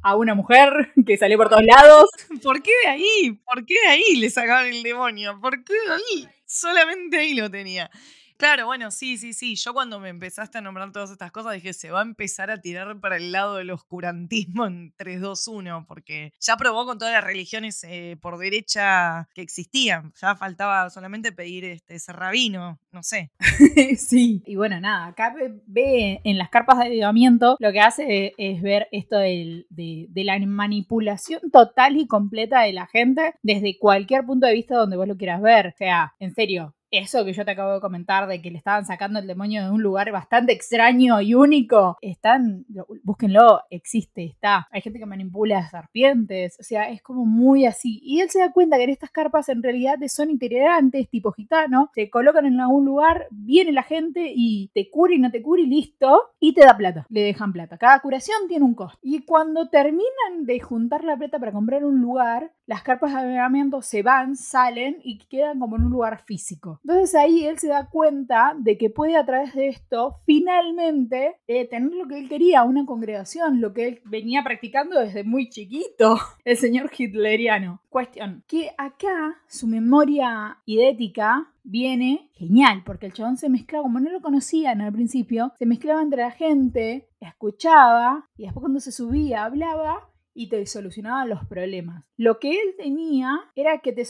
a una mujer que salió por todos lados. ¿Por qué de ahí? ¿Por qué de ahí le sacaron el demonio? ¿Por qué de ahí? Solamente ahí lo tenía. Claro, bueno, sí, sí, sí. Yo cuando me empezaste a nombrar todas estas cosas dije, se va a empezar a tirar para el lado del oscurantismo en 3, 2, 1, porque ya probó con todas las religiones eh, por derecha que existían. Ya faltaba solamente pedir este, ese rabino, no sé. sí. Y bueno, nada, acá ve en las carpas de avivamiento lo que hace es ver esto de, de la manipulación total y completa de la gente desde cualquier punto de vista donde vos lo quieras ver. O sea, en serio, eso que yo te acabo de comentar de que le estaban sacando el demonio de un lugar bastante extraño y único, están, búsquenlo, existe, está. Hay gente que manipula serpientes, o sea, es como muy así. Y él se da cuenta que en estas carpas en realidad son itinerantes, tipo gitano, te colocan en algún lugar, viene la gente y te cura y no te cura y listo, y te da plata, le dejan plata. Cada curación tiene un costo. Y cuando terminan de juntar la plata para comprar un lugar, las carpas de avivamiento se van, salen y quedan como en un lugar físico. Entonces ahí él se da cuenta de que puede a través de esto finalmente eh, tener lo que él quería, una congregación, lo que él venía practicando desde muy chiquito, el señor hitleriano. Cuestión, que acá su memoria idética viene genial, porque el chabón se mezclaba, como no lo conocían al principio, se mezclaba entre la gente, escuchaba y después cuando se subía hablaba y te solucionaba los problemas. Lo que él tenía era que te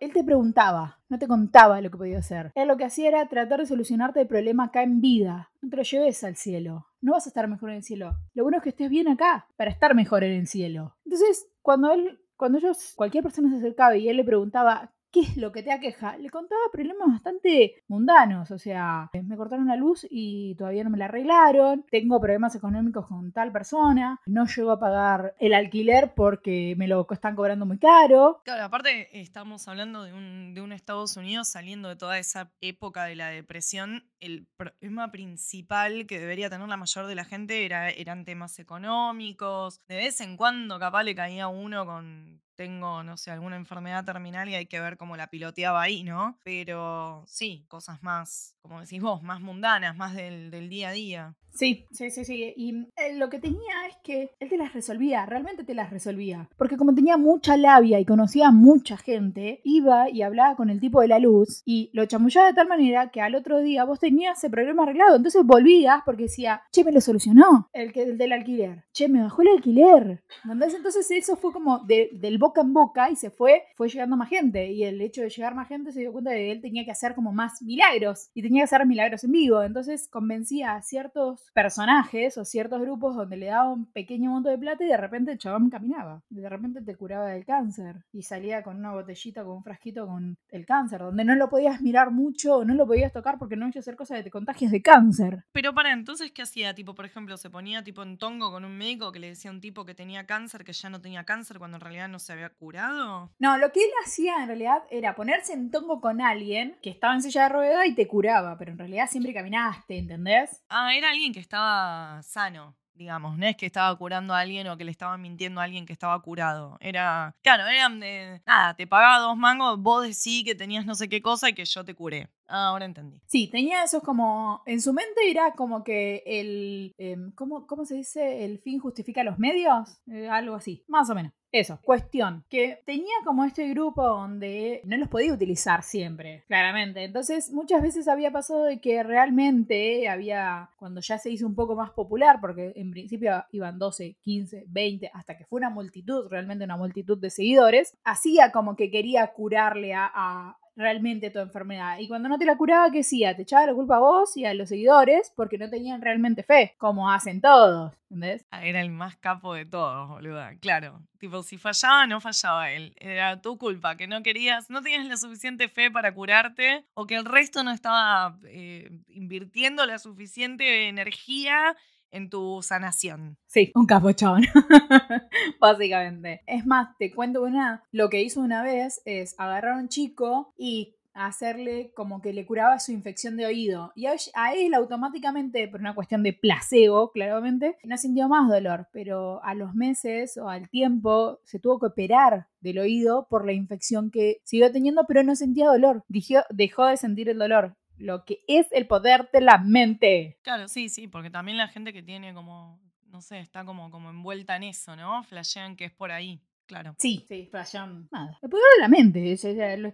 él te preguntaba, no te contaba lo que podía hacer. Él lo que hacía era tratar de solucionarte el problema acá en vida. No te lo lleves al cielo. No vas a estar mejor en el cielo. Lo bueno es que estés bien acá para estar mejor en el cielo. Entonces, cuando él, cuando ellos, cualquier persona se acercaba y él le preguntaba ¿qué es lo que te aqueja? Le contaba problemas bastante mundanos, o sea, me cortaron la luz y todavía no me la arreglaron, tengo problemas económicos con tal persona, no llego a pagar el alquiler porque me lo están cobrando muy caro. Claro, aparte estamos hablando de un, de un Estados Unidos saliendo de toda esa época de la depresión. El problema principal que debería tener la mayor de la gente era, eran temas económicos. De vez en cuando capaz le caía uno con tengo, no sé, alguna enfermedad terminal y hay que ver cómo la piloteaba ahí, ¿no? Pero sí, cosas más, como decís vos, más mundanas, más del, del día a día. Sí, sí, sí, sí. Y eh, lo que tenía es que él te las resolvía, realmente te las resolvía. Porque como tenía mucha labia y conocía a mucha gente, iba y hablaba con el tipo de la luz y lo chamullaba de tal manera que al otro día vos tenías ese problema arreglado. Entonces volvías porque decía, che, me lo solucionó el, que, el del alquiler. Che, me bajó el alquiler. Entonces eso fue como del boca en boca y se fue, fue llegando más gente. Y el hecho de llegar más gente se dio cuenta de que él tenía que hacer como más milagros y tenía que hacer milagros en vivo. Entonces convencía a ciertos personajes o ciertos grupos donde le daba un pequeño monto de plata y de repente el chabón caminaba. Y de repente te curaba del cáncer. Y salía con una botellita, con un frasquito con el cáncer, donde no lo podías mirar mucho o no lo podías tocar porque no iba a hacer cosas de te contagias de cáncer. Pero para entonces, ¿qué hacía? Tipo, por ejemplo, se ponía tipo en tongo con un médico que le decía a un tipo que tenía cáncer, que ya no tenía cáncer cuando en realidad no se había curado. No, lo que él hacía en realidad era ponerse en tongo con alguien que estaba en silla de rueda y te curaba, pero en realidad siempre caminaste, ¿entendés? Ah, era alguien que estaba sano digamos, no es que estaba curando a alguien o que le estaba mintiendo a alguien que estaba curado. Era, claro, eran de, nada, te pagaba dos mangos, vos decís que tenías no sé qué cosa y que yo te curé. Ah, ahora entendí. Sí, tenía eso como, en su mente era como que el, em, ¿cómo, ¿cómo, se dice? El fin justifica los medios, eh, algo así, más o menos. Eso, cuestión, que tenía como este grupo donde no los podía utilizar siempre, claramente. Entonces muchas veces había pasado de que realmente había, cuando ya se hizo un poco más popular, porque en principio iban 12, 15, 20, hasta que fue una multitud, realmente una multitud de seguidores, hacía como que quería curarle a realmente tu enfermedad. Y cuando no te la curaba, ¿qué hacía? Te echaba la culpa a vos y a los seguidores porque no tenían realmente fe, como hacen todos. ¿Entendés? Ah, era el más capo de todos, boluda. Claro. Tipo, si fallaba, no fallaba él. Era tu culpa, que no querías, no tenías la suficiente fe para curarte o que el resto no estaba eh, invirtiendo la suficiente energía en tu sanación. Sí, un capuchón, básicamente. Es más, te cuento una, lo que hizo una vez es agarrar a un chico y hacerle como que le curaba su infección de oído. Y a él automáticamente, por una cuestión de placebo, claramente, no sintió más dolor, pero a los meses o al tiempo se tuvo que operar del oído por la infección que siguió teniendo, pero no sentía dolor. dejó de sentir el dolor lo que es el poder de la mente. Claro, sí, sí, porque también la gente que tiene como, no sé, está como, como envuelta en eso, ¿no? Flashean que es por ahí. Claro. Sí, sí, flashean nada. El poder de la mente.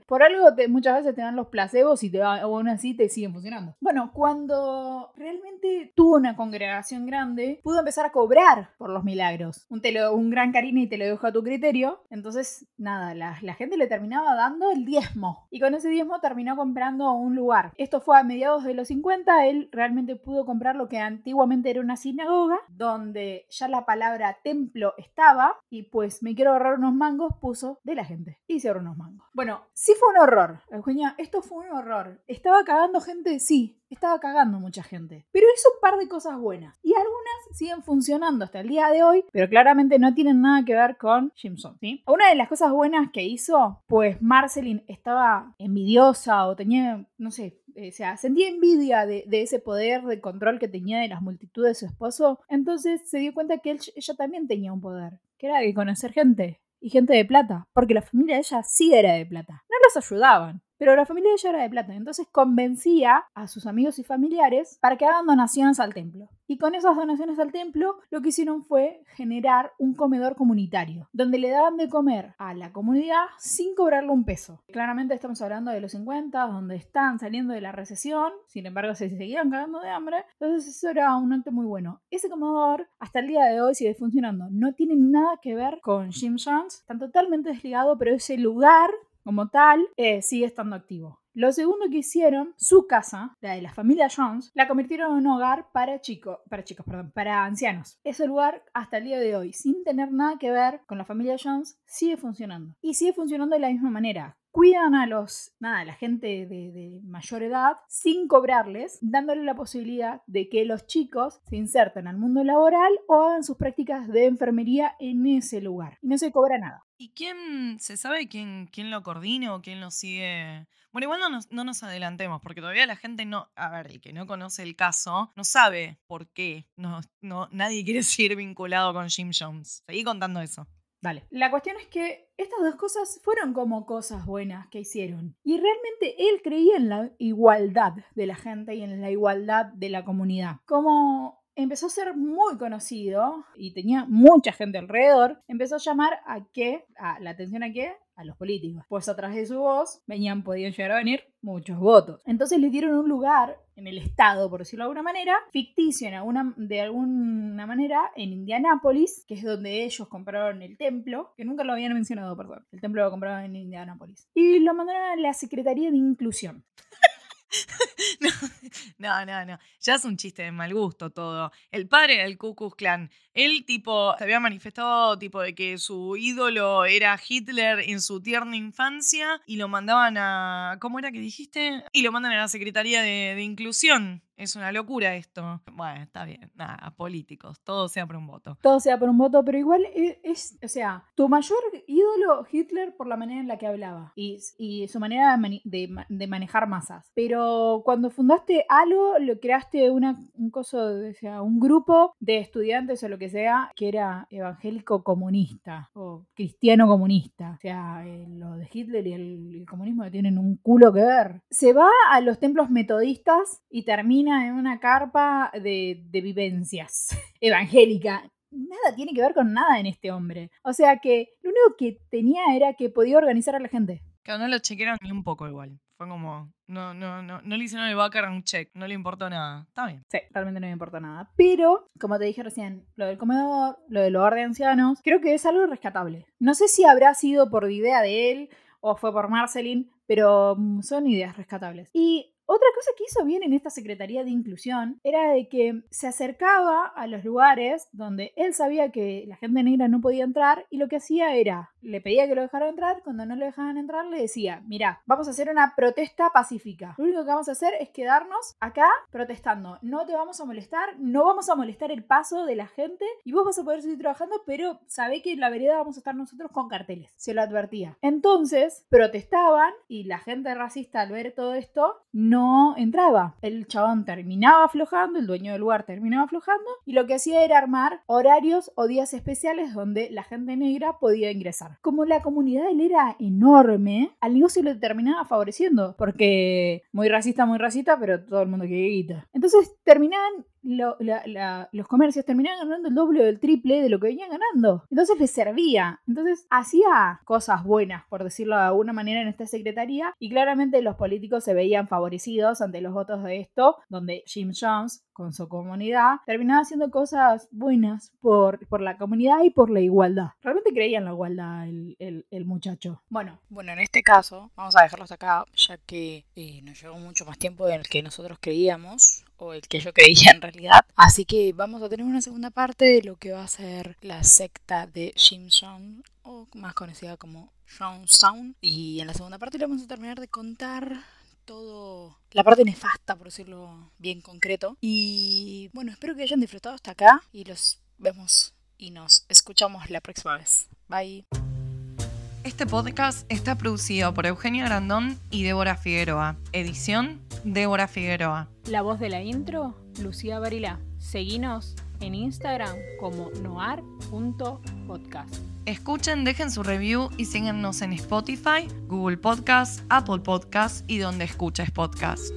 por algo muchas veces te dan los placebos y te, aún así te siguen funcionando. Bueno, cuando realmente tuvo una congregación grande, pudo empezar a cobrar por los milagros. Un, un gran cariño y te lo dejo a tu criterio. Entonces, nada, la, la gente le terminaba dando el diezmo. Y con ese diezmo terminó comprando un lugar. Esto fue a mediados de los 50. Él realmente pudo comprar lo que antiguamente era una sinagoga, donde ya la palabra templo estaba. Y pues me quiero ahorrar unos mangos, puso de la gente. Y se ahorró unos mangos. Bueno, sí fue un horror. Eugenia, esto fue un horror. ¿Estaba cagando gente? Sí, estaba cagando mucha gente. Pero hizo un par de cosas buenas. Y algunas siguen funcionando hasta el día de hoy, pero claramente no tienen nada que ver con Jimson. ¿sí? Una de las cosas buenas que hizo, pues Marceline estaba envidiosa o tenía, no sé, o sea, sentía envidia de, ese poder de control que tenía de las multitudes de su esposo. Entonces se dio cuenta que ella también tenía un poder, que era de conocer gente y gente de plata, porque la familia de ella sí era de plata. No los ayudaban, pero la familia de ella era de plata, entonces convencía a sus amigos y familiares para que hagan donaciones al templo. Y con esas donaciones al templo, lo que hicieron fue generar un comedor comunitario, donde le daban de comer a la comunidad sin cobrarle un peso. Claramente estamos hablando de los 50, donde están saliendo de la recesión, sin embargo se seguían cagando de hambre, entonces eso era un ente muy bueno. Ese comedor, hasta el día de hoy, sigue funcionando. No tiene nada que ver con Jim Jones, están totalmente desligado, pero ese lugar como tal, eh, sigue estando activo. Lo segundo que hicieron, su casa, la de la familia Jones, la convirtieron en un hogar para chicos, para chicos, perdón, para ancianos. Ese lugar hasta el día de hoy, sin tener nada que ver con la familia Jones, sigue funcionando. Y sigue funcionando de la misma manera cuidan a los, nada, a la gente de, mayor edad sin cobrarles, dándole la posibilidad de que los chicos se inserten al mundo laboral o hagan sus prácticas de enfermería en ese lugar. Y no se cobra nada. ¿Y quién se sabe quién, quién lo coordina o quién lo sigue? Bueno, igual no nos, no nos adelantemos, porque todavía la gente no, a ver, el que no conoce el caso, no sabe por qué no, no, nadie quiere seguir vinculado con Jim Jones. Seguí contando eso. Vale. La cuestión es que estas dos cosas fueron como cosas buenas que hicieron. Y realmente él creía en la igualdad de la gente y en la igualdad de la comunidad. Como empezó a ser muy conocido y tenía mucha gente alrededor, empezó a llamar a qué, a la atención a qué, a los políticos. Pues atrás de su voz venían, podían llegar a venir muchos votos. Entonces les dieron un lugar en el estado, por decirlo de alguna manera, ficticio en alguna, de alguna manera en Indianápolis, que es donde ellos compraron el templo, que nunca lo habían mencionado, perdón. El templo lo compraron en Indianápolis. Y lo mandaron a la Secretaría de Inclusión. no, no, no. Ya es un chiste de mal gusto todo. El padre del Ku Klux Klan, él tipo se había manifestado tipo de que su ídolo era Hitler en su tierna infancia y lo mandaban a ¿cómo era que dijiste? Y lo mandan a la Secretaría de, Inclusión. Es una locura esto. Bueno, está bien. Nada, políticos. Todo sea por un voto. Todo sea por un voto, pero igual e, es, o sea, tu mayor ídolo Hitler por la manera en la que hablaba y, su manera de, de, de, manejar masas. Pero cuando fundaste algo, lo creaste una, un coso, o sea, un grupo de estudiantes o lo que sea, que era evangélico comunista o cristiano comunista. O sea, eh, lo de Hitler y el, comunismo tienen un culo que ver. Se va a los templos metodistas y termina en una carpa de, de vivencias evangélica. Nada tiene que ver con nada en este hombre. O sea que lo único que tenía era que podía organizar a la gente. Claro, no lo chequearon ni un poco igual. Fue como, no, no, no, no le hicieron el background check, no le importó nada. Está bien. Sí, realmente no me importa nada. Pero, como te dije recién, lo del comedor, lo del hogar de ancianos, creo que es algo rescatable. No sé si habrá sido por idea de él o fue por Marceline, pero son ideas rescatables. Y otra cosa que hizo bien en esta Secretaría de Inclusión era de que se acercaba a los lugares donde él sabía que la gente negra no podía entrar y lo que hacía era, le pedía que lo dejaran entrar, cuando no lo dejaban entrar le decía, mira, vamos a hacer una protesta pacífica. Lo único que vamos a hacer es quedarnos acá protestando. No te vamos a molestar, no vamos a molestar el paso de la gente y vos vas a poder seguir trabajando, pero sabé que en la vereda vamos a estar nosotros con carteles. Se lo advertía. Entonces protestaban y la gente racista al ver todo esto no no entraba. El chabón terminaba aflojando, el dueño del lugar terminaba aflojando y lo que hacía era armar horarios o días especiales donde la gente negra podía ingresar. Como la comunidad él era enorme, al negocio le terminaba favoreciendo porque muy racista, muy racista, pero todo el mundo quiere guita. Entonces terminaban lo, la, la, los comercios terminaban ganando el doble o el triple de lo que venían ganando. Entonces les servía. Entonces hacía cosas buenas, por decirlo de alguna manera, en esta secretaría. Y claramente los políticos se veían favorecidos ante los votos de esto, donde Jim Jones con su comunidad, terminaba haciendo cosas buenas por, por la comunidad y por la igualdad. Realmente creía en la igualdad el, el, muchacho. Bueno. Bueno, en este caso, vamos a dejarlos acá, ya que eh, nos llevó mucho más tiempo del que nosotros creíamos o el que yo creía en realidad. Así que vamos a tener una segunda parte de lo que va a ser la secta de Jim Jong, o más conocida como Sound. Y en la segunda parte le vamos a terminar de contar todo la parte nefasta, por decirlo bien concreto. Y bueno, espero que hayan disfrutado hasta acá y los vemos y nos escuchamos la próxima vez. Bye. Este podcast está producido por Eugenia Grandón y Débora Figueroa. Edición Débora Figueroa. La voz de la intro, Lucía Barilá. Seguinos en Instagram como noar.podcast. Escuchen, dejen su review y síganos en Spotify, Google Podcast, Apple Podcast y donde escuches podcast.